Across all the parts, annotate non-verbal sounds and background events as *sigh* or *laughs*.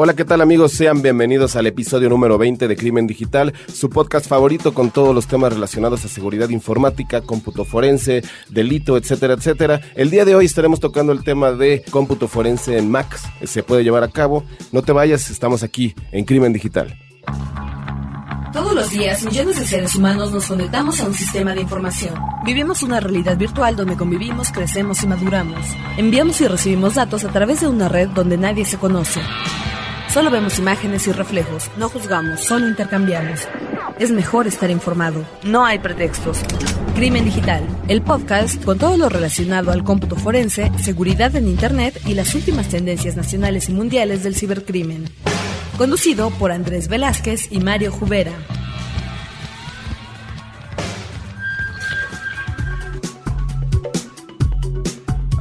Hola, ¿qué tal amigos? Sean bienvenidos al episodio número 20 de Crimen Digital, su podcast favorito con todos los temas relacionados a seguridad informática, cómputo forense, delito, etcétera, etcétera. El día de hoy estaremos tocando el tema de cómputo forense en Mac. Se puede llevar a cabo. No te vayas, estamos aquí en Crimen Digital. Todos los días, millones de seres humanos nos conectamos a un sistema de información. Vivimos una realidad virtual donde convivimos, crecemos y maduramos. Enviamos y recibimos datos a través de una red donde nadie se conoce. Solo vemos imágenes y reflejos, no juzgamos, solo intercambiamos. Es mejor estar informado, no hay pretextos. Crimen Digital, el podcast con todo lo relacionado al cómputo forense, seguridad en Internet y las últimas tendencias nacionales y mundiales del cibercrimen. Conducido por Andrés Velázquez y Mario Jubera.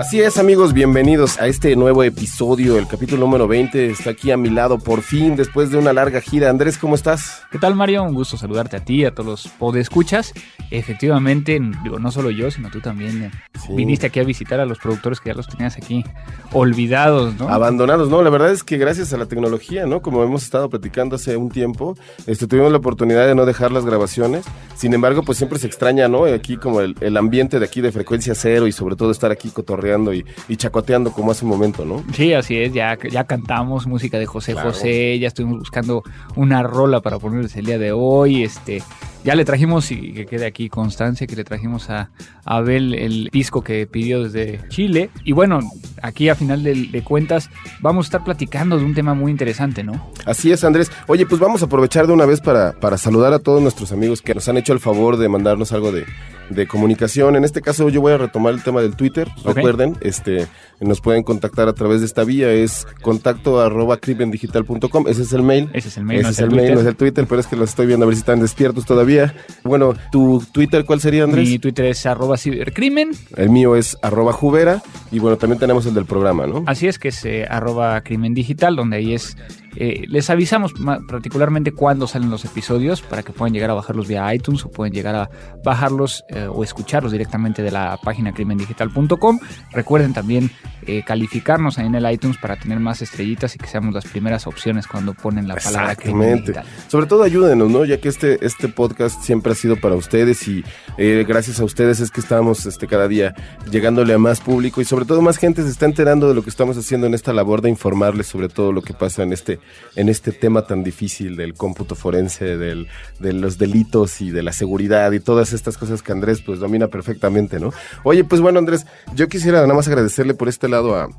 Así es, amigos, bienvenidos a este nuevo episodio, el capítulo número 20. Está aquí a mi lado por fin, después de una larga gira. Andrés, ¿cómo estás? ¿Qué tal, Mario? Un gusto saludarte a ti, a todos los podescuchas. Efectivamente, digo, no solo yo, sino tú también eh, Sí. viniste aquí a visitar a los productores que ya los tenías aquí olvidados, ¿no? Abandonados, no, la verdad es que gracias a la tecnología, ¿no? Como hemos estado platicando hace un tiempo, este, tuvimos la oportunidad de no dejar las grabaciones. Sin embargo, pues siempre se extraña, ¿no? Aquí como el, el ambiente de aquí de frecuencia cero y sobre todo estar aquí cotorreando y, y chacoteando como hace un momento, ¿no? Sí, así es, ya, ya cantamos música de José Claro. José, ya estuvimos buscando una rola para ponerles el día de hoy, este, ya le trajimos, y que quede aquí constancia, que le trajimos a, a Abel el disco que pidió desde Chile, y bueno, aquí a final de, de cuentas vamos a estar platicando de un tema muy interesante, ¿no? Así es, Andrés. Oye, pues vamos a aprovechar de una vez para, para saludar a todos nuestros amigos que nos han hecho el favor de mandarnos algo de, de comunicación. En este caso yo voy a retomar el tema del Twitter. Ok. Recuerden, este, nos pueden contactar a través de esta vía. Es contacto arroba crimendigital.com. Ese es el mail. Ese es el mail, Ese no es el el mail, no es el Twitter, pero es que los estoy viendo a ver si están despiertos todavía. Bueno, ¿tu Twitter cuál sería, Andrés? Mi Twitter es arroba cibercrimen, El mío es arroba jubera. Y bueno, también tenemos el del programa, ¿no? Así es que es eh, arroba crimen digital, donde ahí es, eh, les avisamos particularmente cuándo salen los episodios para que puedan llegar a bajarlos vía iTunes o pueden llegar a bajarlos eh, o escucharlos directamente de la página crimendigital.com. Recuerden también eh, calificarnos ahí en el iTunes para tener más estrellitas y que seamos las primeras opciones cuando ponen la palabra crimen Exactamente. digital. Sobre todo ayúdenos, ¿no? Ya que este, este podcast siempre ha sido para ustedes y eh, gracias a ustedes es que estamos este, cada día llegándole a más público y sobre todo más gente se está enterando de lo que estamos haciendo en esta labor de informarles sobre todo lo que pasa en este, en este tema tan difícil del cómputo forense, del, de los delitos y de la seguridad y todas estas cosas que Andrés pues domina perfectamente, ¿no? Oye, pues bueno Andrés, yo quisiera nada más agradecerle por este lado a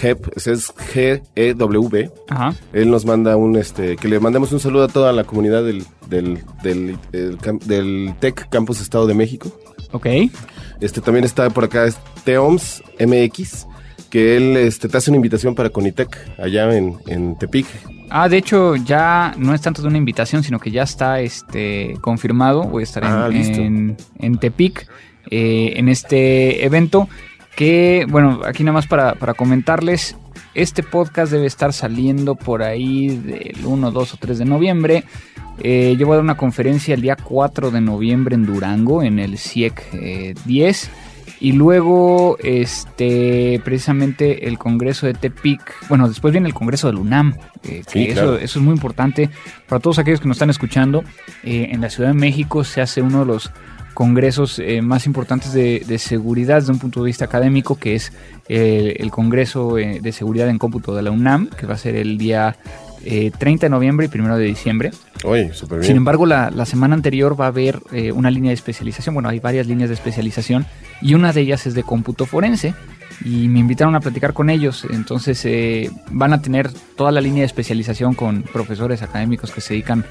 GEP, ese es G-E-W, él nos manda un, este, que le mandemos un saludo a toda la comunidad del, del, del TEC Campus Estado de México. Ok. Este, también está por acá es Teoms MX, que él este, te hace una invitación para Conitec, allá en, en Tepic. Ah, de hecho, ya no es tanto de una invitación, sino que ya está este confirmado. Voy a estar en, Ah, en, en Tepic eh, en este evento. Que, bueno, aquí nada más para, para comentarles. Este podcast debe estar saliendo por ahí del 1, 2 o 3 de noviembre. Eh, yo voy a dar una conferencia el día 4 de noviembre en Durango, en el CIEC eh, 10. Y luego, este, precisamente el Congreso de Tepic. Bueno, después viene el Congreso del UNAM. eh, que Sí, eso, claro. eso es muy importante para todos aquellos que nos están escuchando. Eh, en la Ciudad de México se hace uno de los congresos eh, más importantes de, de seguridad desde un punto de vista académico, que es eh, el Congreso eh, de Seguridad en Cómputo de la UNAM, que va a ser el día eh, 30 de noviembre y 1 de diciembre. Oye, súper bien. Sin embargo, la, la semana anterior va a haber eh, una línea de especialización. Bueno, hay varias líneas de especialización y una de ellas es de cómputo forense. Y me invitaron a platicar con ellos. Entonces eh, van a tener toda la línea de especialización con profesores académicos que se dedican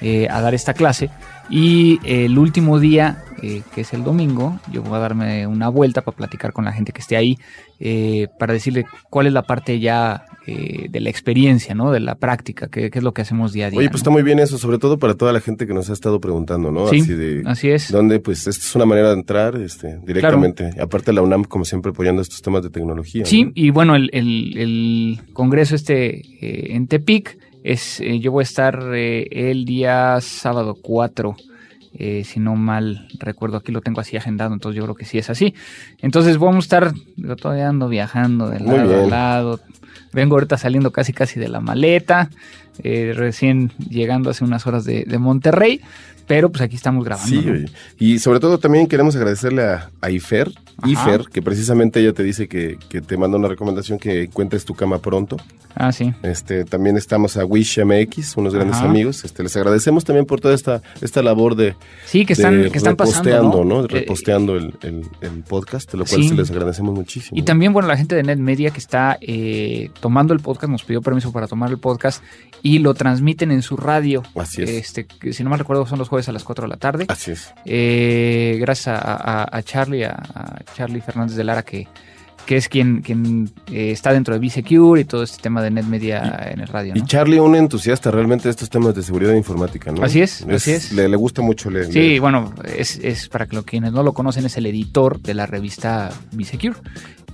eh, a dar esta clase. Y el último día, eh, que es el domingo, yo voy a darme una vuelta para platicar con la gente que esté ahí, eh, para decirle cuál es la parte ya eh, de la experiencia, ¿no? De la práctica, qué, qué es lo que hacemos día a día. Oye, pues ¿no? está muy bien eso, sobre todo para toda la gente que nos ha estado preguntando, ¿no? Sí, Así de, así es. donde, pues, esta es una manera de entrar, este, directamente. Aparte la UNAM, como siempre, apoyando estos temas de tecnología. Sí, ¿no? y bueno, el, el- el congreso este eh, en Tepic es, eh, yo voy a estar eh, el día sábado 4, eh, si no mal recuerdo, aquí lo tengo así agendado, entonces yo creo que sí es así. Entonces vamos a estar porque todavía ando viajando de lado a lado. Vengo ahorita saliendo casi casi de la maleta, eh, recién llegando hace unas horas de, de Monterrey, pero pues aquí estamos grabando. Sí, ¿no? oye. y sobre todo también queremos agradecerle a, a Ifer, Ajá. Ifer, que precisamente ella te dice que, que te manda una recomendación que encuentres tu cama pronto. Ah, sí. Este, también estamos a Wish MX, unos grandes Ajá. amigos. Este, les agradecemos también por toda esta, esta labor de, Sí, que están, de que están pasando. reposteando, ¿no? Eh, Reposteando el, el- el podcast, lo cual sí. se les agradecemos muchísimo. Y también, bueno, la gente de NetMedia que está eh, tomando el podcast, nos pidió permiso para tomar el podcast y lo transmiten en su radio. Así es. Este, si no mal recuerdo, son los jueves a las 4 de la tarde. Así es. Eh, gracias a, a- a Charlie, a, a Charlie Fernández de Lara, que, que es quien, quien eh, está dentro de B-Secure y todo este tema de NetMedia en el radio. Y. Charlie, un entusiasta realmente de estos temas de seguridad informática, ¿no? Así es, así es. Le, le gusta mucho leer. Sí, bueno, es, es para que lo, quienes no lo conocen, es el editor de la revista B-Secure.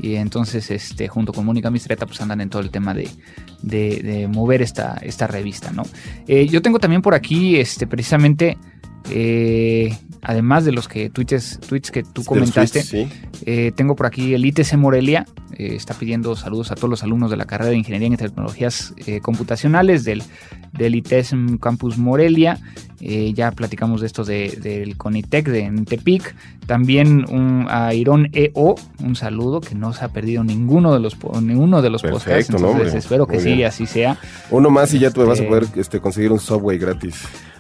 Y entonces, este, junto con Mónica Mistreta, pues andan en todo el tema de, de- de mover esta, esta revista, ¿no? Eh, yo tengo también por aquí, este, precisamente, eh, además de los que tweets, tweets que tú comentaste, tweets, sí. eh, tengo por aquí el ITC Morelia, eh, está pidiendo saludos a todos los alumnos de la carrera de Ingeniería en Tecnologías eh, Computacionales del, del ITESM Campus Morelia. Eh, ya platicamos de esto de- del CONITEC de en Tepic. También un, a Irón EO, un saludo que no se ha perdido ninguno de los, ninguno de los podcasts. Perfecto, ¿no, Entonces hombre? espero que Muy sí, bien. así sea. Uno más y ya tú vas a Este- poder este, conseguir un Subway gratis.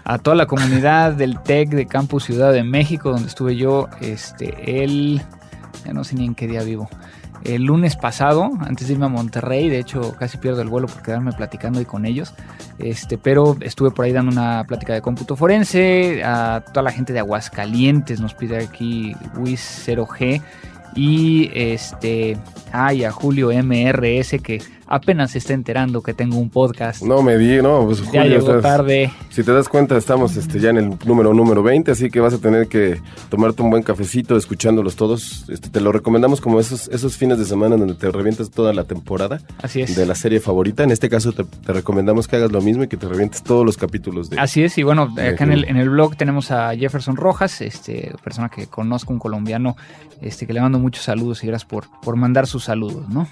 A toda la comunidad del TEC de Campus Ciudad de México, donde estuve yo este, el, ya no sé ni en qué día vivo, el lunes pasado, antes de irme a Monterrey, de hecho casi pierdo el vuelo por quedarme platicando ahí con ellos, este, pero estuve por ahí dando una plática de cómputo forense, a toda la gente de Aguascalientes nos pide aquí WIS 0G y este, ay, a Julio MRS que apenas se está enterando que tengo un podcast. No me di, no, pues ya llegó estás- tarde. Si te das cuenta, estamos este, ya en el número número 20, así que vas a tener que tomarte un buen cafecito escuchándolos todos. Este, te lo recomendamos como esos, esos fines de semana donde te revientas toda la temporada Así es. de la serie favorita. En este caso te, te recomendamos que hagas lo mismo y que te revientes todos los capítulos de... Así es, y bueno, de acá en el, en el blog tenemos a Jefferson Rojas, este, persona que conozco, un colombiano, este, que le mando muchos saludos y gracias por, por mandar sus saludos, ¿no?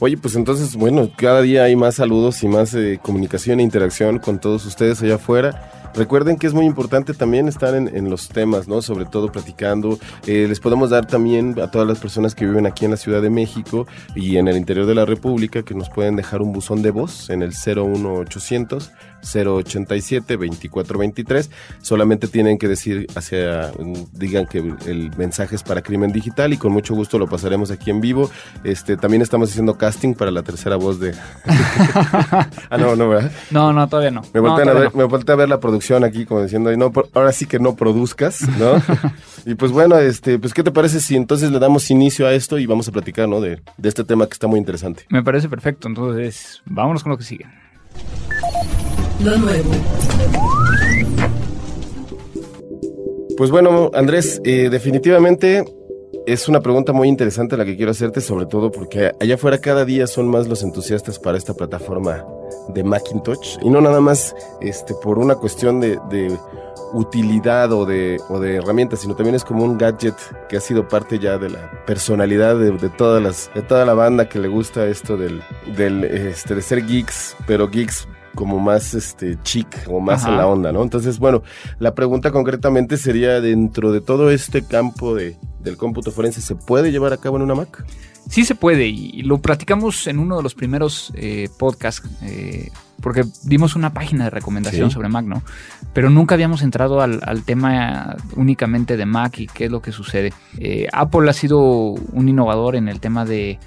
Oye, pues entonces, bueno, cada día hay más saludos y más eh, comunicación e interacción con todos ustedes allá afuera. Recuerden que es muy importante también estar en, en los temas, ¿no? Sobre todo platicando. Eh, les podemos dar también a todas las personas que viven aquí en la Ciudad de México y en el interior de la República que nos pueden dejar un buzón de voz en el 01800 087 2423. Solamente tienen que decir hacia, digan que el mensaje es para crimen digital y con mucho gusto lo pasaremos aquí en vivo. Este, también estamos haciendo casting para la tercera voz de. *laughs* ah, no, no, ¿verdad? No, no, todavía no. Me No, voltean a ver, me volteé a ver la producción aquí como diciendo, "Ay, no, ahora sí que no produzcas, ¿no? *laughs* y pues bueno, este, pues ¿qué te parece si entonces le damos inicio a esto y vamos a platicar, ¿no? De, de este tema que está muy interesante. Me parece perfecto, entonces vámonos con lo que sigue. Lo nuevo. Pues bueno, Andrés, eh, definitivamente es una pregunta muy interesante la que quiero hacerte, sobre todo porque allá afuera cada día son más los entusiastas para esta plataforma de Macintosh y no nada más este, por una cuestión de, de utilidad o de, o de herramientas, sino también es como un gadget que ha sido parte ya de la personalidad de, todas las, de toda la banda que le gusta esto del, del este, de ser geeks, pero geeks como más este chic o más Ajá. en la onda, ¿no? Entonces, bueno, la pregunta concretamente sería dentro de todo este campo de, del cómputo forense, ¿se puede llevar a cabo en una Mac? Sí se puede, y lo platicamos en uno de los primeros eh, podcasts, eh, porque dimos una página de recomendación Sí. sobre Mac, ¿no? Pero nunca habíamos entrado al, al tema únicamente de Mac y qué es lo que sucede. Eh, Apple ha sido un innovador en el tema de,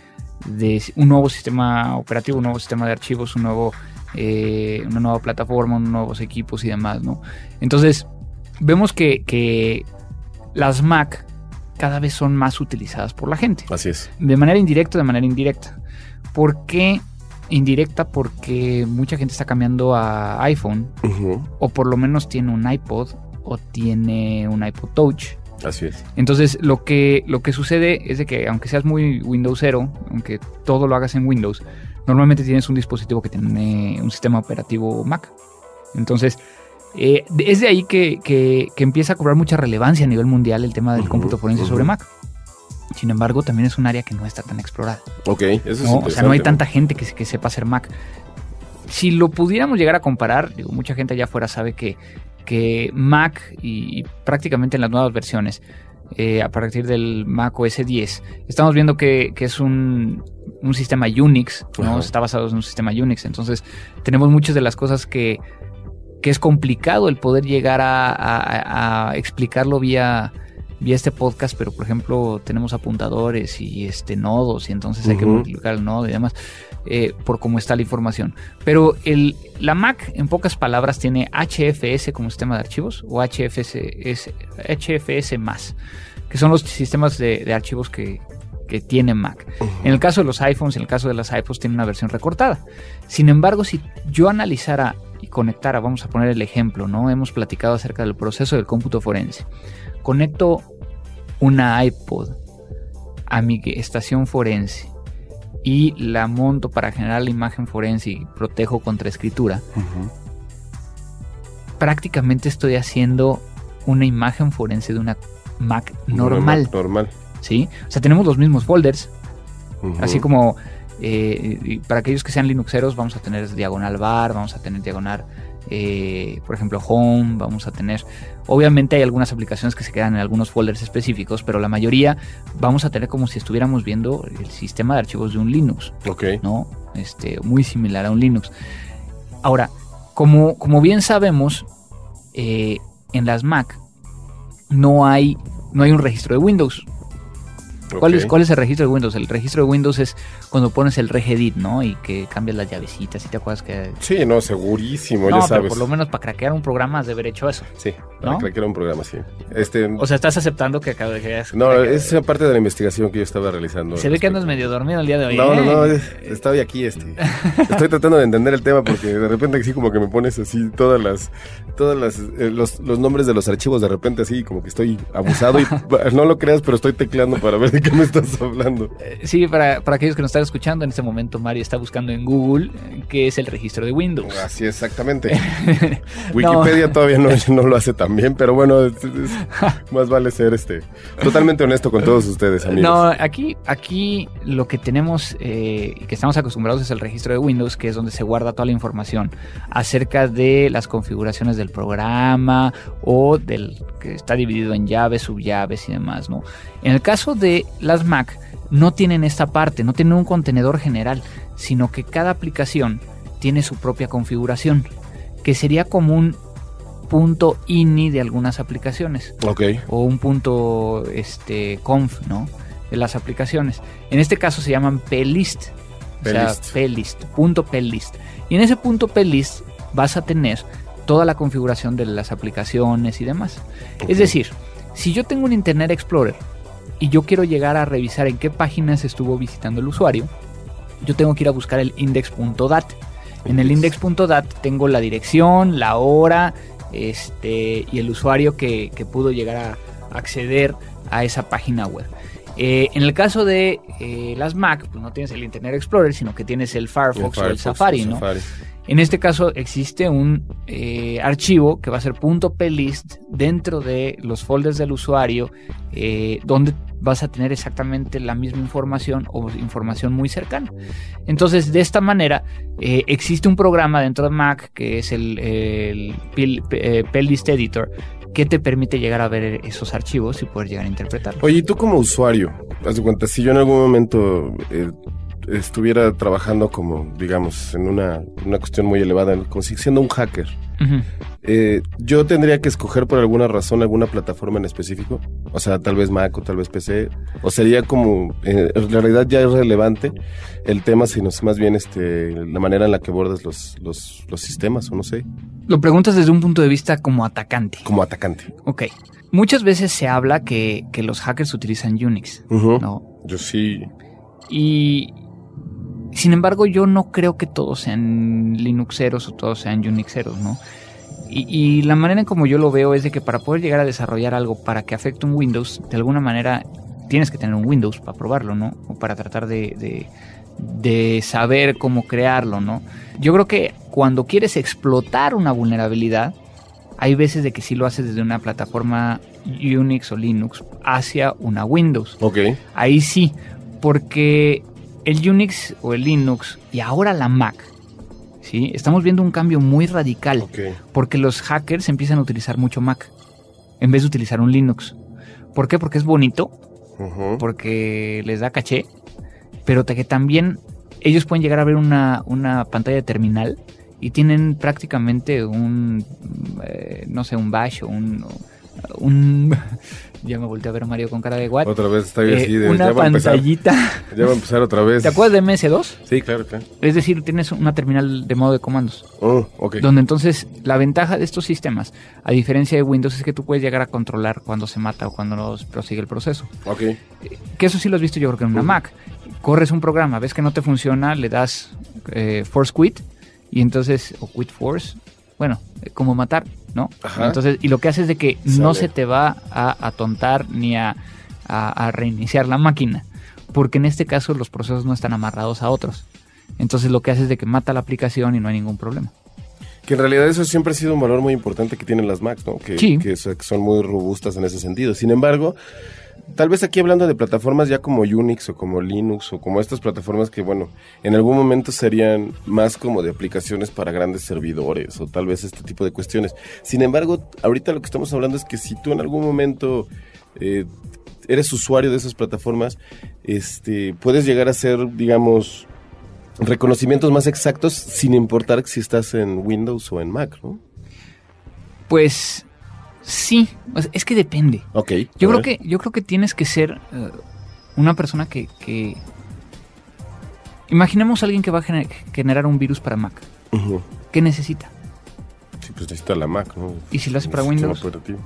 de un nuevo sistema operativo, un nuevo sistema de archivos, un nuevo, eh, una nueva plataforma, nuevos equipos y demás, ¿no? Entonces, vemos que, que las Mac cada vez son más utilizadas por la gente Así es. de manera indirecta de manera indirecta. ¿Por qué indirecta? Porque mucha gente está cambiando a iPhone o por lo menos tiene un iPod o tiene un iPod Touch. Así es. Entonces lo que, lo que sucede es de que aunque seas muy Windowsero, aunque todo lo hagas en Windows, normalmente tienes un dispositivo que tiene un sistema operativo Mac. Entonces eh, es de ahí que, que- que empieza a cobrar mucha relevancia a nivel mundial el tema del Ujú, cómputo forense sobre Mac. Sin embargo, también es un área que no está tan explorada. Ok, eso es ¿no? O sea, no hay tanta gente que, que sepa hacer Mac. Si lo pudiéramos llegar a comparar, digo, mucha gente allá afuera sabe que, que Mac y, prácticamente en las nuevas versiones, eh, a partir del Mac OS 10, estamos viendo que, que es un, un sistema Unix, ¿no? Ajá. Está basado en un sistema Unix. Entonces, tenemos muchas de las cosas que, que es complicado el poder llegar a, a- a explicarlo vía, vía este podcast, pero por ejemplo tenemos apuntadores y este nodos y entonces hay que multiplicar el nodo y demás eh, por cómo está la información. Pero el, la Mac en pocas palabras tiene HFS como sistema de archivos o HFS, es- HFS más, que son los sistemas de, de archivos que, que tiene Mac. En el caso de los iPhones, en el caso de las iPods, tiene una versión recortada. Sin embargo, si yo analizara y conectara, vamos a poner el ejemplo, ¿no? Hemos platicado acerca del proceso del cómputo forense. Conecto una iPod a mi estación forense y la monto para generar la imagen forense y protejo contra escritura. Prácticamente estoy haciendo una imagen forense de una Mac normal, Normal. ¿sí? O sea, tenemos los mismos folders. Así como eh, para aquellos que sean Linuxeros, vamos a tener diagonal bar, vamos a tener diagonal, eh, por ejemplo, home, vamos a tener. Obviamente hay algunas aplicaciones que se quedan en algunos folders específicos, pero la mayoría vamos a tener como si estuviéramos viendo el sistema de archivos de un Linux, Ok. ¿no? Este, muy similar a un Linux. Ahora, como, como bien sabemos, eh, en las Mac no hay, no hay un registro de Windows. ¿Cuál, es, ok. ¿Cuál es el registro de Windows? El registro de Windows es cuando pones el regedit, ¿no? Y que cambias las llavecitas, ¿y te acuerdas que...? Sí, no, segurísimo, no, ya pero sabes. por lo menos para craquear un programa has de haber hecho eso. Sí, para ¿No? craquear un programa, sí. Este, O sea, estás aceptando que acabo de... que no, es una parte de la investigación que yo estaba realizando. Se ve que andas respecto. medio dormido el día de hoy. No, ¿eh? no, no, es- estoy aquí, este. Estoy tratando de entender el tema porque de repente así como que me pones así todas las, todas las, eh, los, los nombres de los archivos de repente así como que estoy abusado y *laughs* no lo creas, pero estoy tecleando para ver de qué me estás hablando. Eh, Sí, para, para aquellos que nos están escuchando, en este momento Mari está buscando en Google qué es el registro de Windows. Así exactamente. *laughs* Wikipedia todavía no, *laughs* no lo hace tan bien, pero bueno, es- es- más vale ser este totalmente honesto con todos ustedes, amigos. No, aquí, aquí lo que tenemos eh, y que estamos acostumbrados es el registro de Windows, que es donde se guarda toda la información acerca de las configuraciones del programa o del que está dividido en llaves, subllaves y demás, ¿no? En el caso de las Mac, no tienen esta parte, no tienen un contenedor general, sino que cada aplicación tiene su propia configuración, que sería como un punto ini de algunas aplicaciones Ok. o un punto este conf, ¿no? De las aplicaciones. En este caso se llaman plist. O sea, plist. plist, punto plist. Y en ese punto plist vas a tener toda la configuración de las aplicaciones y demás. Es decir, si yo tengo un Internet Explorer y yo quiero llegar a revisar en qué páginas estuvo visitando el usuario, yo tengo que ir a buscar el index.dat. En el index.dat tengo la dirección, la hora este, y el usuario que, que pudo llegar a acceder a esa página web. Eh, en el caso de eh, las Mac, pues no tienes el Internet Explorer, sino que tienes el Firefox, o el Firefox, Safari, el ¿no? Safari. En este caso existe un eh, archivo que va a ser .plist dentro de los folders del usuario donde vas a tener exactamente la misma información o información muy cercana. Entonces de esta manera eh, existe un programa dentro de Mac que es el, el Pil- eh, editor que te permite llegar a ver esos archivos y poder llegar a interpretarlos. Oye, y tú como usuario, haz de cuenta, si yo en algún momento eh, estuviera trabajando como, digamos, en una, una cuestión muy elevada, como si siendo un hacker, eh, yo tendría que escoger por alguna razón alguna plataforma en específico, o sea, tal vez Mac o tal vez PC, o sería como, eh, en realidad ya es relevante el tema, sino más bien este, la manera en la que abordas los, los, los sistemas, o no sé, Lo preguntas desde un punto de vista como atacante. como atacante. Ok. Muchas veces se habla que, que los hackers utilizan Unix. ¿no? Yo sí, Y sin embargo, yo no creo que todos sean Linuxeros o todos sean Unixeros, ¿no? Y, y la manera en como yo lo veo es de que para poder llegar a desarrollar algo para que afecte un Windows, de alguna manera tienes que tener un Windows para probarlo, ¿no? O para tratar de, de, de saber cómo crearlo, ¿no? Yo creo que cuando quieres explotar una vulnerabilidad, hay veces de que sí lo haces desde una plataforma Unix o Linux hacia una Windows. Ok. Ahí sí, porque el Unix o el Linux y ahora la Mac, ¿sí? Estamos viendo un cambio muy radical porque los hackers empiezan a utilizar mucho Mac en vez de utilizar un Linux. ¿Por qué? Porque es bonito, porque les da caché, pero que también ellos pueden llegar a ver una, una pantalla de terminal y tienen prácticamente un, eh, no sé, un bash o un... un ya me volteé a ver a Mario con cara de what. Otra vez está Eh, así de. una ya va a empezar. pantallita. *laughs* Ya va a empezar otra vez. ¿Te acuerdas de MS2? Sí, claro, claro. Es decir, tienes una terminal de modo de comandos. Oh, ok. Donde entonces la ventaja de estos sistemas, a diferencia de Windows, es que tú puedes llegar a controlar cuando se mata o cuando no prosigue el proceso. Ok. Que eso sí lo has visto yo creo que en una Mac. Corres un programa, ves que no te funciona, le das eh, force quit y entonces, o quit force, bueno, eh, como matar, ¿no? Ajá. Entonces, y lo que hace es de que no se te va a atontar ni a, a- a reiniciar la máquina, porque en este caso los procesos no están amarrados a otros. Entonces lo que hace es de que mata la aplicación y no hay ningún problema. Que en realidad eso siempre ha sido un valor muy importante que tienen las Macs, ¿no? Que, Sí. que son muy robustas en ese sentido. Sin embargo, tal vez aquí hablando de plataformas ya como Unix o como Linux o como estas plataformas que, bueno, en algún momento serían más como de aplicaciones para grandes servidores o tal vez este tipo de cuestiones. Sin embargo, ahorita lo que estamos hablando es que si tú en algún momento eh, eres usuario de esas plataformas, este, puedes llegar a ser, digamos, reconocimientos más exactos sin importar si estás en Windows o en Mac, ¿no? Pues sí, sea, es que depende. Ok. Yo creo ver. que yo creo que tienes que ser eh, una persona que, que- imaginemos a alguien que va a gener- generar un virus para Mac. ¿Qué necesita? Sí, pues necesita la Mac, ¿no? ¿Y si lo hace para Windows? operativo.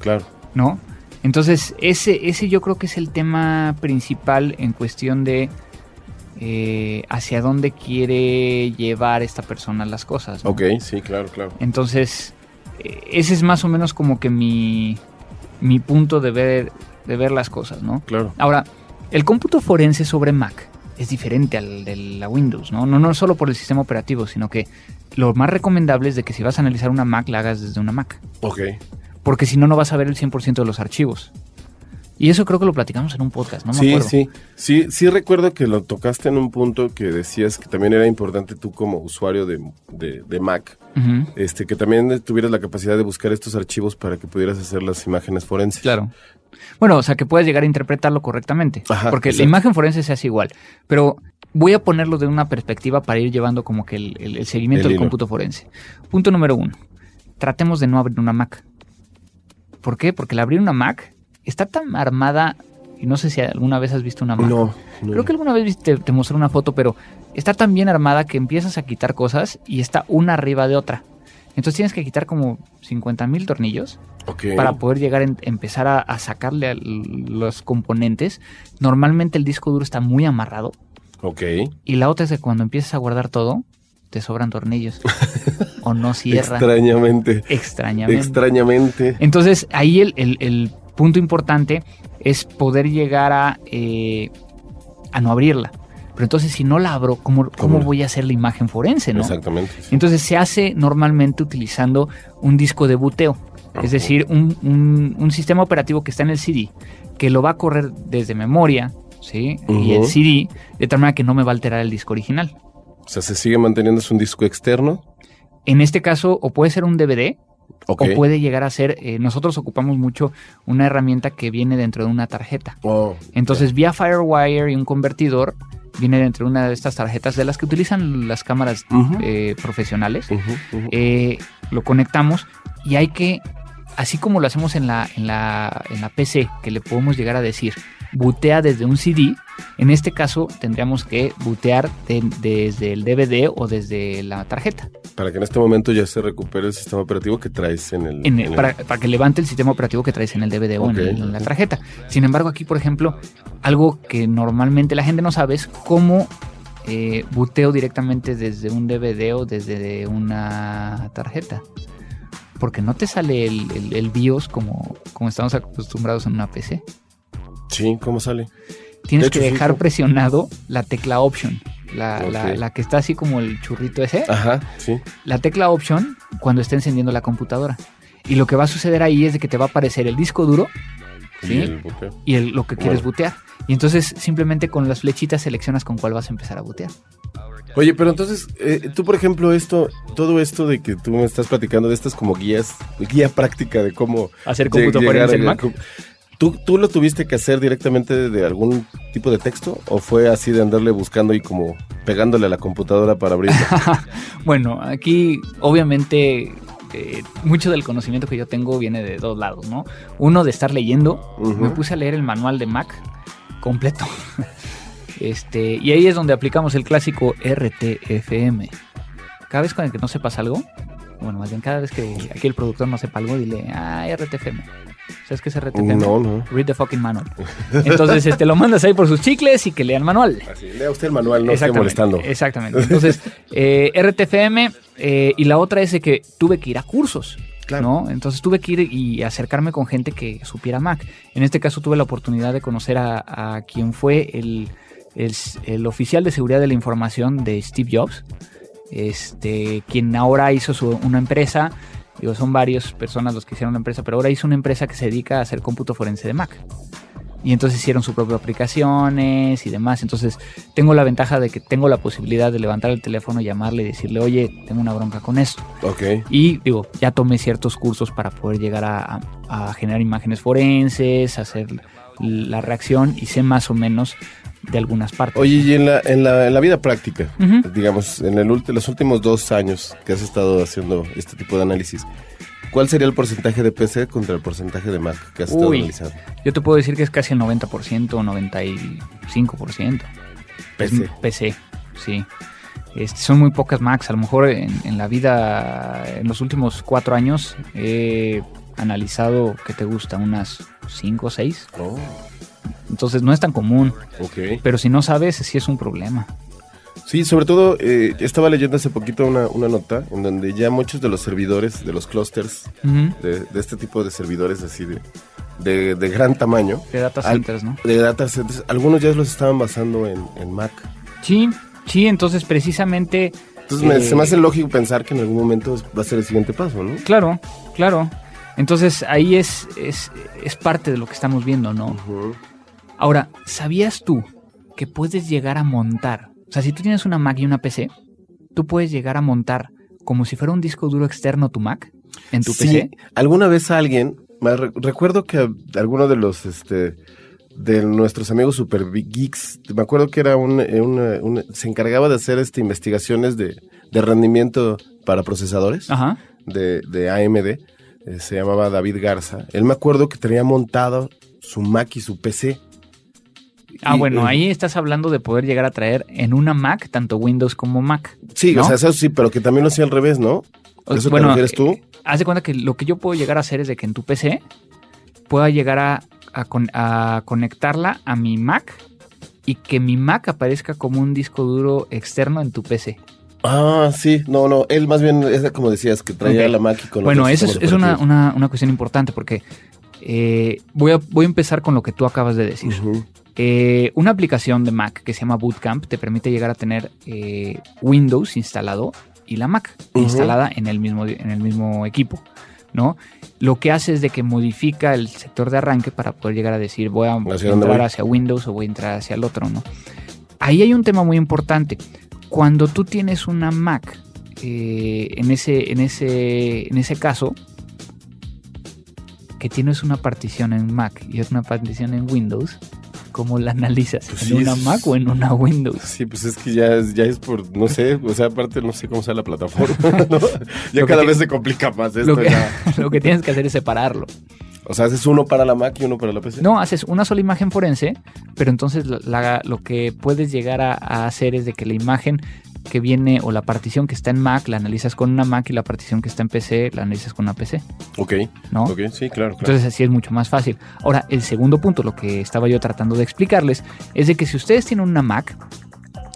Claro. ¿No? Entonces ese ese yo creo que es el tema principal en cuestión de eh, hacia dónde quiere llevar esta persona las cosas. ¿no? Ok, sí, claro, claro. Entonces, ese es más o menos como que mi, mi punto de ver, de ver las cosas, ¿no? Claro. Ahora, el cómputo forense sobre Mac es diferente al de la Windows, ¿no? No, no solo por el sistema operativo, sino que lo más recomendable es de que si vas a analizar una Mac, la hagas desde una Mac. Ok. Porque si no, no vas a ver el 100% de los archivos. Y eso creo que lo platicamos en un podcast, ¿no? Me sí, acuerdo. sí. Sí, sí recuerdo que lo tocaste en un punto que decías que también era importante tú como usuario de, de- de Mac, este, que también tuvieras la capacidad de buscar estos archivos para que pudieras hacer las imágenes forenses. Claro. Bueno, o sea, que puedas llegar a interpretarlo correctamente. Ajá, porque exacto. la imagen forense se hace igual. Pero voy a ponerlo de una perspectiva para ir llevando como que el, el- el seguimiento El del cómputo forense. Punto número uno. Tratemos de no abrir una Mac. ¿Por qué? Porque el abrir una Mac está tan armada, y no sé si alguna vez has visto una Mac. No, no. Creo que alguna vez viste- te, mostré una foto, pero está tan bien armada que empiezas a quitar cosas y está una arriba de otra. Entonces tienes que quitar como 50 mil tornillos para poder llegar a empezar a, a sacarle a los componentes. Normalmente el disco duro está muy amarrado Ok. y la otra es que cuando empiezas a guardar todo, te sobran tornillos *laughs* o no cierra Extrañamente. extrañamente. Extrañamente. Entonces ahí el, el- el punto importante es poder llegar a, eh, a no abrirla. Pero entonces si no la abro, ¿cómo, cómo voy a hacer la imagen forense? ¿no? Exactamente. sí. Entonces se hace normalmente utilizando un disco de buteo, es decir, un, un- un sistema operativo que está en el CD, que lo va a correr desde memoria, ¿sí? Y el. CD, de tal manera que no me va a alterar el disco original. O sea, se sigue manteniendo es un disco externo. En este caso, o puede ser un DVD, O puede llegar a ser, eh, nosotros ocupamos mucho una herramienta que viene dentro de una tarjeta. Oh, Entonces, vía Firewire y un convertidor, viene dentro de una de estas tarjetas de las que utilizan las cámaras eh, profesionales. Eh, lo conectamos y hay que, así como lo hacemos en la, en, la, en la PC, que le podemos llegar a decir, butea desde un CD, en este caso tendríamos que butear de- desde el DVD o desde la tarjeta, Para que en este momento ya se recupere el sistema operativo que traes en el... en el- en el- para, para que levante el sistema operativo que traes en el DVD o en, la tarjeta. Sin embargo, aquí, por ejemplo, algo que normalmente la gente no sabe es cómo eh, buteo directamente desde un DVD o desde una tarjeta. Porque no te sale el, el- el BIOS como, como estamos acostumbrados en una PC. Sí, ¿cómo sale? Tienes De que hecho, dejar presionado la tecla Option. La, la- la que está así como el churrito ese. Ajá, sí. La tecla Option cuando esté encendiendo la computadora. Y lo que va a suceder ahí es de que te va a aparecer el disco duro Y ¿sí? el y el- lo que quieres butear. Y entonces simplemente con las flechitas seleccionas con cuál vas a empezar a butear. Oye, pero entonces, eh, tú por ejemplo, esto, todo esto de que tú me estás platicando de estas como guías, guía práctica de cómo Hacer cómputo llegar forense a- en Mac. ¿Tú, ¿Tú lo tuviste que hacer directamente de algún tipo de texto o fue así de andarle buscando y como pegándole a la computadora para abrirlo? *laughs* Bueno, aquí obviamente eh, mucho del conocimiento que yo tengo viene de dos lados, ¿no? Uno de estar leyendo, me puse a leer el manual de Mac completo. *laughs* este, y ahí es donde aplicamos el clásico RTFM. Cada vez con el que no sepas algo, bueno, más bien cada vez que aquí el productor no sepa algo, dile, ah, RTFM. ¿Sabes qué es RTFM? no, no. Read the fucking manual. Entonces, este, lo mandas ahí por sus chicles y que lea el manual. Así, lea usted el manual, no esté molestando. Exactamente. Entonces, eh, RTFM eh, y la otra es de que tuve que ir a cursos. Claro. ¿no? Entonces tuve que ir y acercarme con gente que supiera Mac. En este caso tuve la oportunidad de conocer a, a quien fue el, el- el oficial de seguridad de la información de Steve Jobs, este, quien ahora hizo su- una empresa, digo, son varias personas los que hicieron la empresa, pero ahora hizo una empresa que se dedica a hacer cómputo forense de Mac. Y entonces hicieron sus propias aplicaciones y demás. Entonces tengo la ventaja de que tengo la posibilidad de levantar el teléfono, llamarle y decirle, oye, tengo una bronca con esto. Ok. Y digo, ya tomé ciertos cursos para poder llegar a, a- a generar imágenes forenses, hacer la reacción y sé más o menos de algunas partes. Oye, y en la, en la, en la vida práctica, digamos, en el ulti- los últimos dos años que has estado haciendo este tipo de análisis, ¿cuál sería el porcentaje de PC contra el porcentaje de Mac que has estado analizando? Yo te puedo decir que es casi el 90% o 95%. PC. Es PC, sí. Este, son muy pocas Macs. A lo mejor en, en la vida, en los últimos cuatro años, he analizado, ¿qué te gusta? Unas 5 o 6. Oh, Entonces no es tan común. ok. Pero si no sabes, sí es un problema. Sí, sobre todo, eh, estaba leyendo hace poquito una, una nota en donde ya muchos de los servidores, de los clusters, de, de este tipo de servidores así de, de, de gran tamaño, De data Al- centers, ¿no? de data centers, algunos ya los estaban basando en, en Mac. Sí, sí, entonces precisamente... Entonces me, eh, se me hace lógico pensar que en algún momento va a ser el siguiente paso, ¿no? Claro, claro. Entonces ahí es, es, es parte de lo que estamos viendo, ¿no? Ujú. Ahora, ¿sabías tú que puedes llegar a montar? O sea, si tú tienes una Mac y una PC, tú puedes llegar a montar como si fuera un disco duro externo tu Mac en tu Sí, PC. alguna vez alguien, recuerdo que alguno de los, este, de nuestros amigos super geeks, me acuerdo que era un, eh, una- un- se encargaba de hacer este investigaciones de, de rendimiento para procesadores Ajá. de, de AMD, eh, se llamaba David Garza. Él me acuerdo que tenía montado su Mac y su PC. Ah, Y, bueno, eh, ahí estás hablando de poder llegar a traer en una Mac tanto Windows como Mac. Sí, ¿no? o sea, eso sí, pero que también lo hacía al revés, ¿no? ¿Eso bueno, te refieres tú? eh, haz de cuenta que lo que yo puedo llegar a hacer es de que en tu PC pueda llegar a, a con- a conectarla a mi Mac y que mi Mac aparezca como un disco duro externo en tu PC. Ah, sí, no, no, él más bien es como decías, que traía la Mac y con Bueno, eso es, una, una- una cuestión importante porque eh, voy, a, voy a empezar con lo que tú acabas de decir. Ujú. Eh, una aplicación de Mac que se llama Bootcamp te permite llegar a tener eh, Windows instalado y la Mac instalada en el mismo, en el mismo equipo. ¿no? Lo que hace es de que modifica el sector de arranque para poder llegar a decir voy a ¿Hacia dónde entrar voy? hacia Windows o voy a entrar hacia el otro, ¿no? Ahí hay un tema muy importante. Cuando tú tienes una Mac, eh, en, ese, en, ese, en ese caso, que tienes una partición en Mac y una partición en Windows, ¿cómo la analizas? Pues ¿En sí, una es- Mac o en una *laughs* Windows? Sí, pues es que ya es, ya es por, no sé, o sea, aparte no sé cómo sea la plataforma, *laughs* ¿no? Ya cada vez se complica más esto. Lo que, ya. *laughs* lo que tienes que hacer es separarlo. O sea, haces uno para la Mac y uno para la PC. No, haces una sola imagen forense, pero entonces la- la- lo que puedes llegar a, a hacer es de que la imagen que viene o la partición que está en Mac la analizas con una Mac y la partición que está en PC la analizas con una PC, Ok, ¿no? ok, sí, claro, claro. Entonces así es mucho más fácil. Ahora, el segundo punto, lo que estaba yo tratando de explicarles, es de que si ustedes tienen una Mac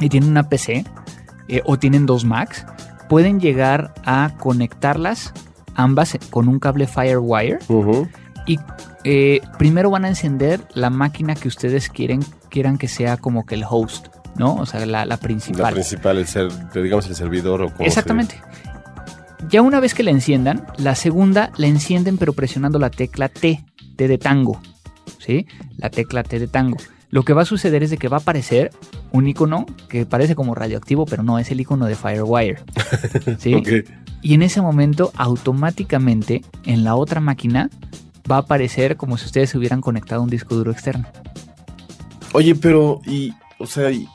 y tienen una PC eh, o tienen dos Macs, pueden llegar a conectarlas ambas con un cable Firewire y eh, primero van a encender la máquina que ustedes quieren, quieran que sea como que el host, ¿no? O sea, la, la La principal. principal, el ser, digamos el servidor o como Exactamente. ya una vez que la enciendan, la segunda la encienden pero presionando la tecla T, T de tango, ¿sí? La tecla T de tango. Lo que va a suceder es de que va a aparecer un icono que parece como radioactivo, pero no es el icono de Firewire. *laughs* ¿sí? Y en ese momento, automáticamente, en la otra máquina, va a aparecer como si ustedes se hubieran conectado a un disco duro externo. Oye, pero, y, o sea, y,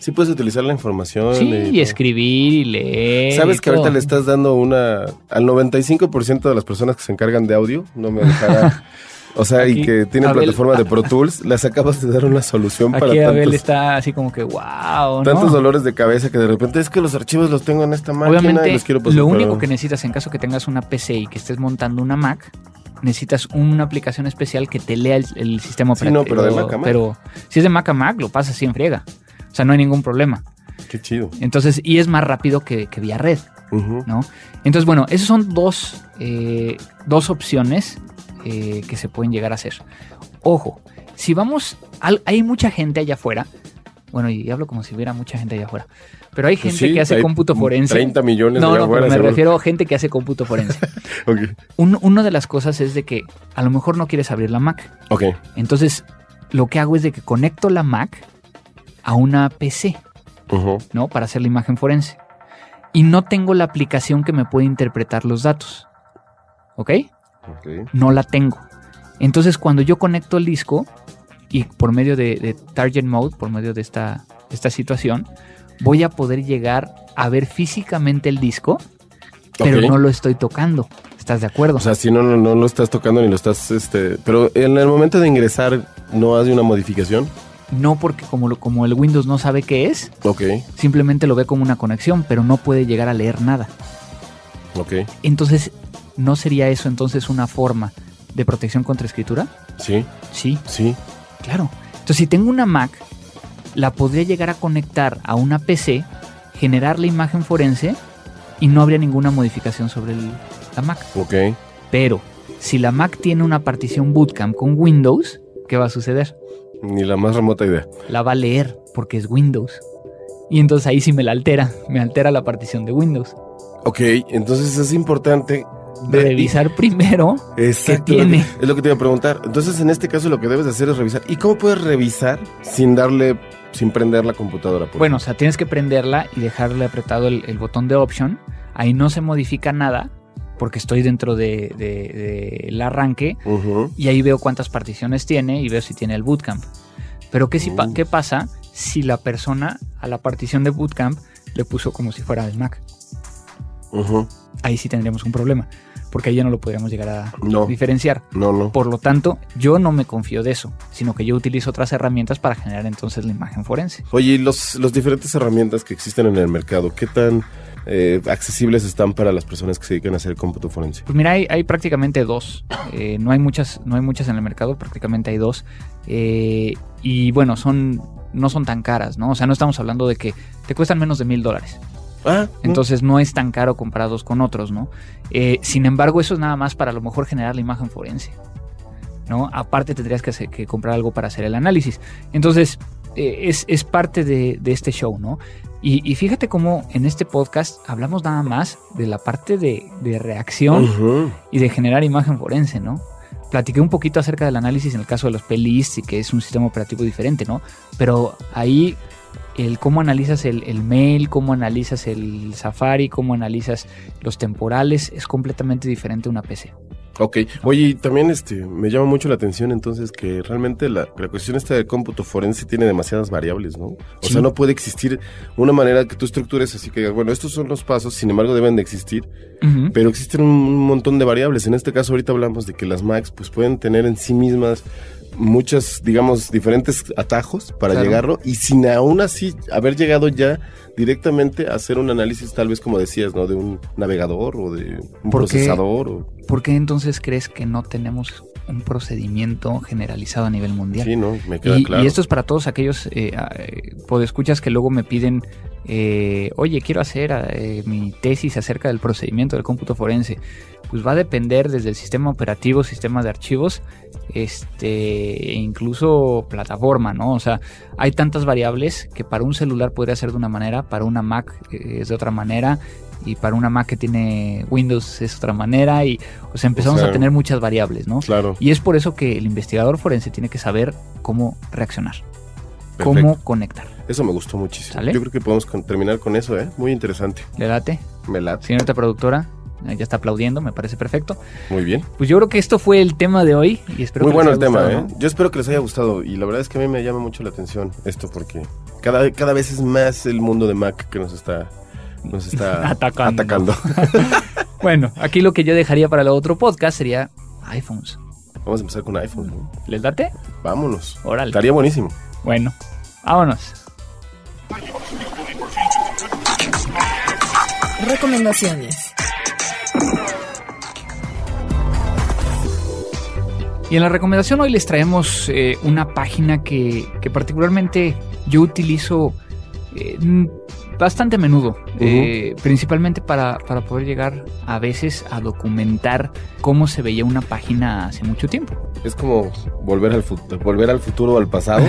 sí puedes utilizar la información. Sí, y- y escribir y leer. ¿Sabes y que ahorita le estás dando una... Al 95% de las personas que se encargan de audio, no me dejará... *laughs* O sea, y que tienen Abel- plataforma de *laughs* Pro Tools, les acabas de dar una solución para Aquí Abel tantos, está así como que, wow, tantos dolores de cabeza que de repente es que los archivos los tengo en esta máquina y Obviamente, los quiero pasar lo para- único que necesitas en caso que tengas una PC y que estés montando una Mac, necesitas una aplicación especial que te lea el, el sistema Sí, no, operativo. pero de Mac a Mac. Pero si es de Mac a Mac, lo pasas así en friega. O sea, no hay ningún problema. Qué chido. Entonces, y es más rápido que, que vía red. ¿no? Entonces, bueno, esas son dos, eh, dos opciones eh, que se pueden llegar a hacer. Ojo, si vamos, al- hay mucha gente allá afuera, bueno, y hablo como si hubiera mucha gente allá afuera, pero hay Pues gente sí, que hace cómputo forense. 30 millones No, de no, afuera, pero me seguro. refiero a gente que hace cómputo forense. *laughs* Ok. Un- una de las cosas es de que a lo mejor no quieres abrir la Mac. Ok. Entonces, lo que hago es de que conecto la Mac a una PC. ¿no? Para hacer la imagen forense. Y no tengo la aplicación que me puede interpretar los datos. ¿Ok? No la tengo. Entonces, cuando yo conecto el disco y por medio de, de Target Mode, por medio de esta, de esta situación, voy a poder llegar a ver físicamente el disco, pero no lo estoy tocando. ¿Estás de acuerdo? O sea, si no, no, no lo estás tocando ni lo estás, este... Pero en el momento de ingresar, ¿no hace una modificación? No porque como, lo- como el Windows no sabe qué es, simplemente lo ve como una conexión, pero no puede llegar a leer nada. Ok. Entonces, ¿no sería eso entonces una forma de protección contra escritura? Sí. Sí, Sí. claro. Entonces, si tengo una Mac, la podría llegar a conectar a una PC, generar la imagen forense y no habría ninguna modificación sobre el- la Mac. Ok. Pero, si la Mac tiene una partición bootcamp con Windows, ¿qué va a suceder? Ni la más remota idea. la va a leer porque es Windows. Y entonces ahí sí me la altera, me altera la partición de Windows. Ok, entonces es importante de- Revisar primero Exacto, ¿Qué tiene? lo que- es lo que te iba a preguntar. Entonces, en este caso, lo que debes de hacer es revisar. ¿Y cómo puedes revisar sin darle, sin prender la computadora? por Bueno, o sea, tienes que prenderla y dejarle apretado el, el botón de option. Ahí no se modifica nada porque estoy dentro de, de- del arranque y ahí veo cuántas particiones tiene y veo si tiene el bootcamp. Pero ¿qué, si pa- Uh. ¿qué pasa si la persona a la partición de bootcamp le puso como si fuera el Mac? Ahí sí tendríamos un problema porque ahí ya no lo podríamos llegar a No, diferenciar. no, no. Por lo tanto, yo no me confío de eso, sino que yo utilizo otras herramientas para generar entonces la imagen forense. Oye, y los, los diferentes herramientas que existen en el mercado, ¿qué tan eh, accesibles están para las personas que se dedican a hacer cómputo forense? Pues mira, hay, hay prácticamente dos. Eh, no hay muchas, no hay muchas en el mercado, prácticamente hay dos. Eh, y bueno, son, no son tan caras, ¿no? O sea, no estamos hablando de que te cuestan menos de mil dólares. Ah, Entonces no es tan caro comparados con otros, ¿no? Eh, sin embargo, eso es nada más para a lo mejor generar la imagen forense. ¿No? Aparte tendrías que, hacer- que comprar algo para hacer el análisis. Entonces, eh, es, es parte de, de este show, ¿no? Y, y fíjate cómo en este podcast hablamos nada más de la parte de, de reacción y de generar imagen forense, ¿no? Platiqué un poquito acerca del análisis en el caso de los pelis y que es un sistema operativo diferente, ¿no? Pero ahí el cómo analizas el, el mail, cómo analizas el Safari, cómo analizas los temporales es completamente diferente a una PC. Ok, oye, y también este, me llama mucho la atención entonces que realmente la, la cuestión esta de cómputo forense tiene demasiadas variables, ¿no? O Sí. sea, no puede existir una manera que tú estructures así que digas, bueno, estos son los pasos, sin embargo deben de existir, pero existen un montón de variables. En este caso ahorita hablamos de que las Macs pues pueden tener en sí mismas muchas, digamos, diferentes atajos para Claro. llegarlo y sin aún así haber llegado ya directamente a hacer un análisis tal vez como decías, ¿no? De un navegador o de un ¿Por qué? procesador o... ¿Por qué entonces crees que no tenemos un procedimiento generalizado a nivel mundial? Sí, ¿no? Me queda Y, claro. y esto es para todos aquellos eh, eh, podescuchas que luego me piden eh, oye, quiero hacer eh, mi tesis acerca del procedimiento del cómputo forense. Pues va a depender desde el sistema operativo, sistema de archivos, este, e incluso plataforma, ¿no? O sea, hay tantas variables que para un celular podría ser de una manera, para una Mac eh, es de otra manera, y para una Mac que tiene Windows es otra manera, y o sea, empezamos a tener muchas variables, ¿no? Claro. Y es por eso que el investigador forense tiene que saber cómo reaccionar, cómo conectar. Eso me gustó muchísimo. Yo creo que podemos terminar con eso, ¿eh? Muy interesante. ¿Le late? Me late. Señorita productora, ya está aplaudiendo, me parece perfecto. Muy bien. Pues yo creo que esto fue el tema de hoy y espero Muy que bueno les el haya tema, gustado, ¿eh? Yo espero que les haya gustado y la verdad es que a mí me llama mucho la atención esto porque cada, cada vez es más el mundo de Mac que nos está, nos está *laughs* Atacando. atacando. *laughs* Bueno, aquí lo que yo dejaría para el otro podcast sería iPhones. Vamos a empezar con iPhone. ¿no? ¿Les date? Vámonos. Órale. Estaría buenísimo. Bueno, vámonos. Recomendaciones. Y en la recomendación hoy les traemos eh, una página que, que particularmente yo utilizo eh, bastante a menudo, eh, principalmente para, para poder llegar a veces a documentar cómo se veía una página hace mucho tiempo. Es como volver al, volver al futuro o al pasado.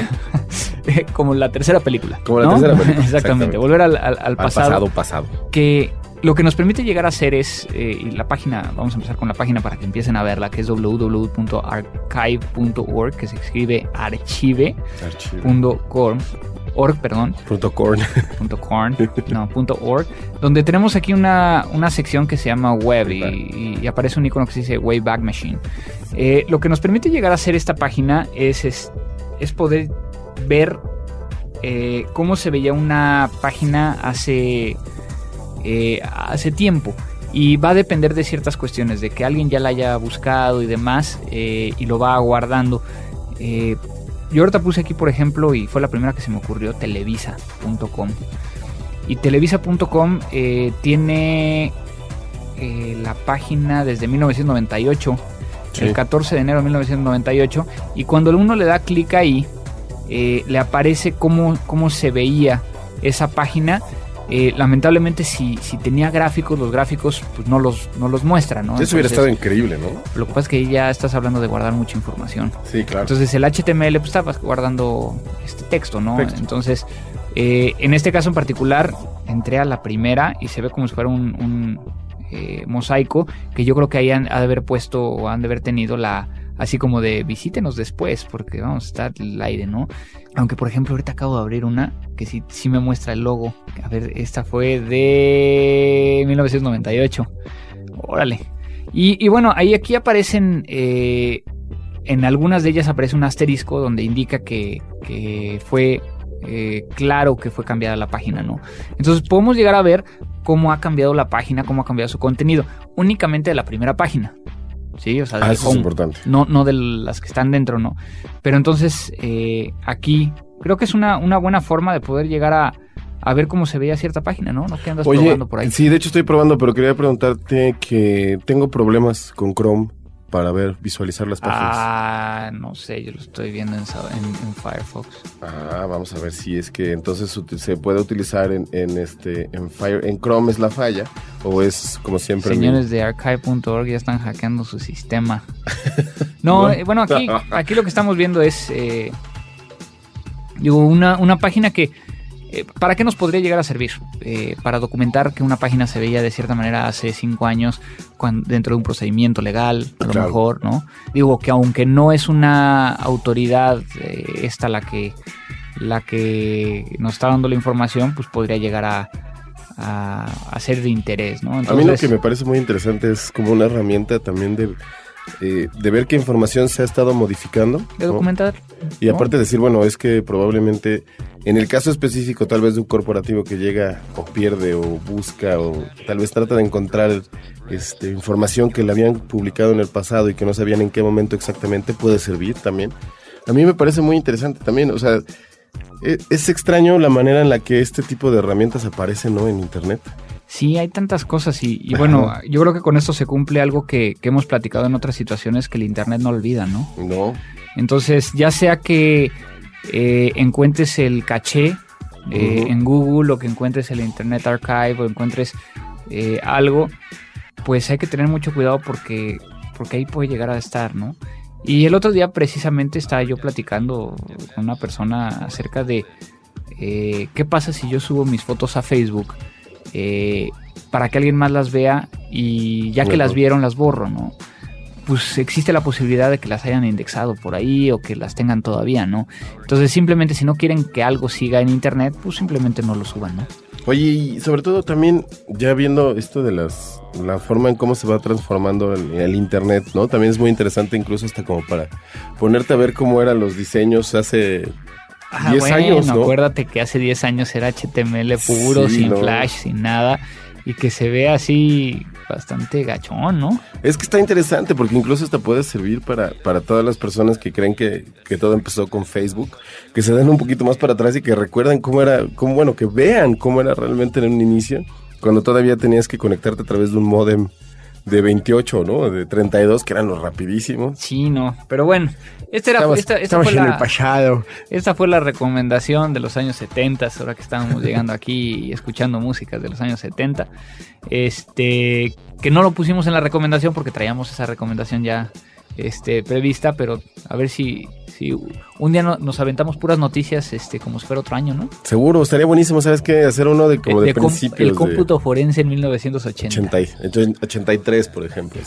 *laughs* como la tercera película. Como la ¿no? tercera *laughs* película, Exactamente, exactamente. volver al, al- al al pasado. pasado, pasado. que lo que nos permite llegar a hacer es, eh, y la página, vamos a empezar con la página para que empiecen a verla, que es www.archive.org, que se escribe archive.org, org, perdón, Punto corn. punto .corn, *laughs* no, punto .org, donde tenemos aquí una, una sección que se llama Web y, y aparece un icono que se dice Wayback Machine. Eh, lo que nos permite llegar a hacer esta página es, es, es poder ver eh, cómo se veía una página hace, eh, hace tiempo. Y va a depender de ciertas cuestiones, de que alguien ya la haya buscado y demás, eh, y lo va guardando. Eh, yo ahorita puse aquí, por ejemplo, y fue la primera que se me ocurrió, televisa.com. Y televisa.com eh, tiene la página desde 1998, Sí. el 14 de enero de 1998, y cuando uno le da clic ahí, le aparece cómo, cómo se veía esa página. Eh, lamentablemente, si, si tenía gráficos, los gráficos pues no los, no los muestra, ¿no? Eso hubiera estado increíble, ¿no? Lo que pasa es que ahí ya estás hablando de guardar mucha información. Sí, claro. Entonces el HTML pues estabas guardando este texto, ¿no? Texto. Entonces, eh, en este caso en particular, entré a la primera y se ve como si fuera un, un, eh, mosaico que yo creo que ahí han, ha de haber puesto o han de haber tenido la así como de visítenos después porque vamos a estar el aire, ¿no? Aunque por ejemplo ahorita acabo de abrir una que sí, sí me muestra el logo. A ver, esta fue de 1998. Órale. Y, bueno, ahí aquí aparecen eh, en algunas de ellas aparece un asterisco donde indica que, que fue eh, claro que fue cambiada la página, ¿no? Entonces podemos llegar a ver cómo ha cambiado la página, cómo ha cambiado su contenido, únicamente de la primera página, ¿sí? O sea, Ah, del eso es importante. no, no de las que están dentro, no. Pero entonces eh, aquí creo que es una, una buena forma de poder llegar a, a ver cómo se veía cierta página, ¿no? No que andas Oye, probando por ahí. sí, de hecho estoy probando, pero quería preguntarte que tengo problemas con Chrome para ver, visualizar las páginas. Ah, no sé, yo lo estoy viendo en, Sa- en- en Firefox. Ah, vamos a ver si es que entonces se puede utilizar en, en este en Fire en Chrome es la falla o es como siempre mi- Señores de archive.org ya están hackeando su sistema. *laughs* No, No. eh, bueno, aquí, aquí lo que estamos viendo es eh, digo, una, una página que eh, ¿Para qué nos podría llegar a servir? Eh, para documentar que una página se veía de cierta manera hace cinco años dentro de un procedimiento legal, a lo mejor, ¿no? Digo que aunque no es una autoridad eh, esta la que, la que nos está dando la información, pues podría llegar a, a, a ser de interés, ¿no? A mí lo que me parece muy interesante es como una herramienta también de, eh, de ver qué información se ha estado modificando. de ¿no? documentar. Y aparte decir, bueno, es que probablemente en el caso específico tal vez de un corporativo que llega o pierde o busca o tal vez trata de encontrar este, información que le habían publicado en el pasado y que no sabían en qué momento exactamente puede servir también. A mí me parece muy interesante también, o sea, e- es extraño la manera en la que este tipo de herramientas aparecen, ¿no? En Internet. Sí, hay tantas cosas y, y bueno, Ajá. yo creo que con esto se cumple algo que, que hemos platicado en otras situaciones que el Internet no olvida, ¿no? No, Entonces, ya sea que eh, encuentres el caché eh, en Google o que encuentres el Internet Archive o encuentres eh, algo, pues hay que tener mucho cuidado porque, porque ahí puede llegar a estar, ¿no? Y el otro día precisamente estaba yo platicando con una persona acerca de eh, qué pasa si yo subo mis fotos a Facebook para que alguien más las vea y ya que las vieron las borro, ¿no? pues existe la posibilidad de que las hayan indexado por ahí o que las tengan todavía, ¿no? Entonces simplemente si no quieren que algo siga en internet, pues simplemente no lo suban, ¿no? Oye, y sobre todo también ya viendo esto de las la forma en cómo se va transformando el, internet, ¿no? También es muy interesante incluso hasta como para ponerte a ver cómo eran los diseños hace 10 años, ¿no? acuérdate que hace 10 años era HTML puro, sin flash, sin nada y que se ve así bastante gachón, ¿no? Es que está interesante porque incluso hasta puede servir para, para todas las personas que creen que, que, todo empezó con Facebook, que se den un poquito más para atrás y que recuerden cómo era, cómo, bueno, que vean cómo era realmente en un inicio, cuando todavía tenías que conectarte a través de un modem de 28, ¿no? De 32, que eran los rapidísimos. Sí, no. Pero bueno, esta, era, esta, fue la, esta fue la recomendación de los años 70, ahora que estábamos llegando aquí y escuchando músicas de los años 70. Este, que no lo pusimos en la recomendación porque traíamos esa recomendación ya este, prevista, pero a ver si, si un día nos aventamos puras noticias este, como si fuera otro año, ¿no? Seguro, estaría buenísimo, ¿sabes qué? Hacer uno de como de, principios. El cómputo forense en 1980. 83, por ejemplo.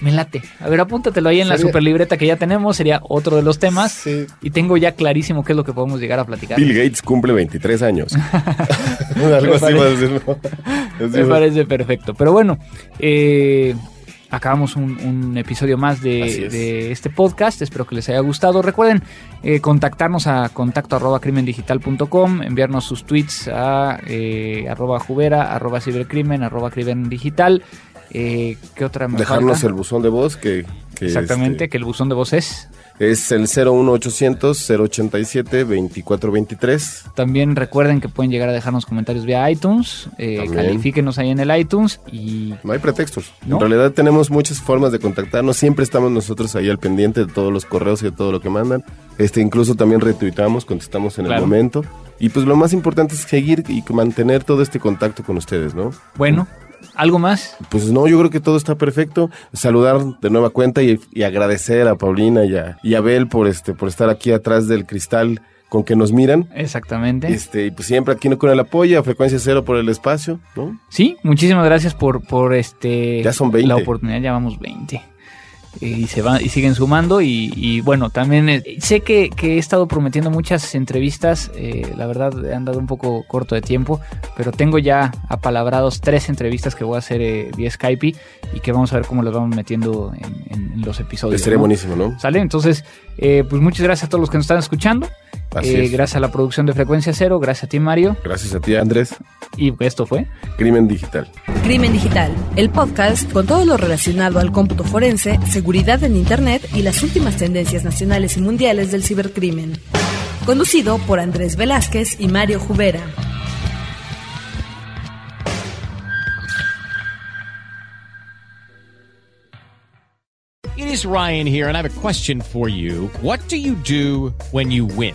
Me late. A ver, apúntatelo ahí en la super libreta que ya tenemos. Sería otro de los temas. Sí. Y tengo ya clarísimo qué es lo que podemos llegar a platicar. Bill Gates cumple 23 años. *laughs* *laughs* Algo así *laughs* va a decir, Me parece perfecto. Pero bueno, eh, acabamos un, episodio más de, este podcast. Espero que les haya gustado. Recuerden eh, contactarnos a contacto arroba crimendigital.com, enviarnos sus tweets a eh, arroba jubera, arroba cibercrimen, arroba crimen digital. Eh, ¿Qué otra me Dejarnos el buzón de voz que... Exactamente, este, que el buzón de voz es... Es el 01800 087 2423. También recuerden que pueden llegar a dejarnos comentarios vía iTunes. Eh, califíquenos ahí en el iTunes y. No hay pretextos. En realidad tenemos muchas formas de contactarnos. Siempre estamos nosotros ahí al pendiente de todos los correos y de todo lo que mandan. Este, incluso también retuitamos, contestamos en el momento. Y pues lo más importante es seguir y mantener todo este contacto con ustedes, ¿no? Bueno, ¿Algo más? Pues no, yo creo que todo está perfecto. Saludar de nueva cuenta y, agradecer a Paulina y a, y a Bel por, este, por estar aquí atrás del cristal con que nos miran. Exactamente. Este, y pues siempre aquí con el apoyo, a frecuencia cero por el espacio, ¿no? Sí, muchísimas gracias por, por este ya son 20. la oportunidad, ya vamos 20 y se van y siguen sumando y, bueno también eh, sé que, he estado prometiendo muchas entrevistas eh, la verdad he andado un poco corto de tiempo pero tengo ya apalabrados tres entrevistas que voy a hacer eh, vía Skype y que vamos a ver cómo las vamos metiendo en, los episodios sería buenísimo ¿no? sale entonces pues muchas gracias a todos los que nos están escuchando gracias a la producción de Frecuencia Cero gracias a ti Mario gracias a ti Andrés y esto fue Crimen Digital Crimen Digital el podcast con todo lo relacionado al cómputo forense seguridad en Internet y las últimas tendencias nacionales y mundiales del cibercrimen. Conducido por Andrés Velázquez y Mario Jubera. It is Ryan here and I have a question for you. What do you do when you win?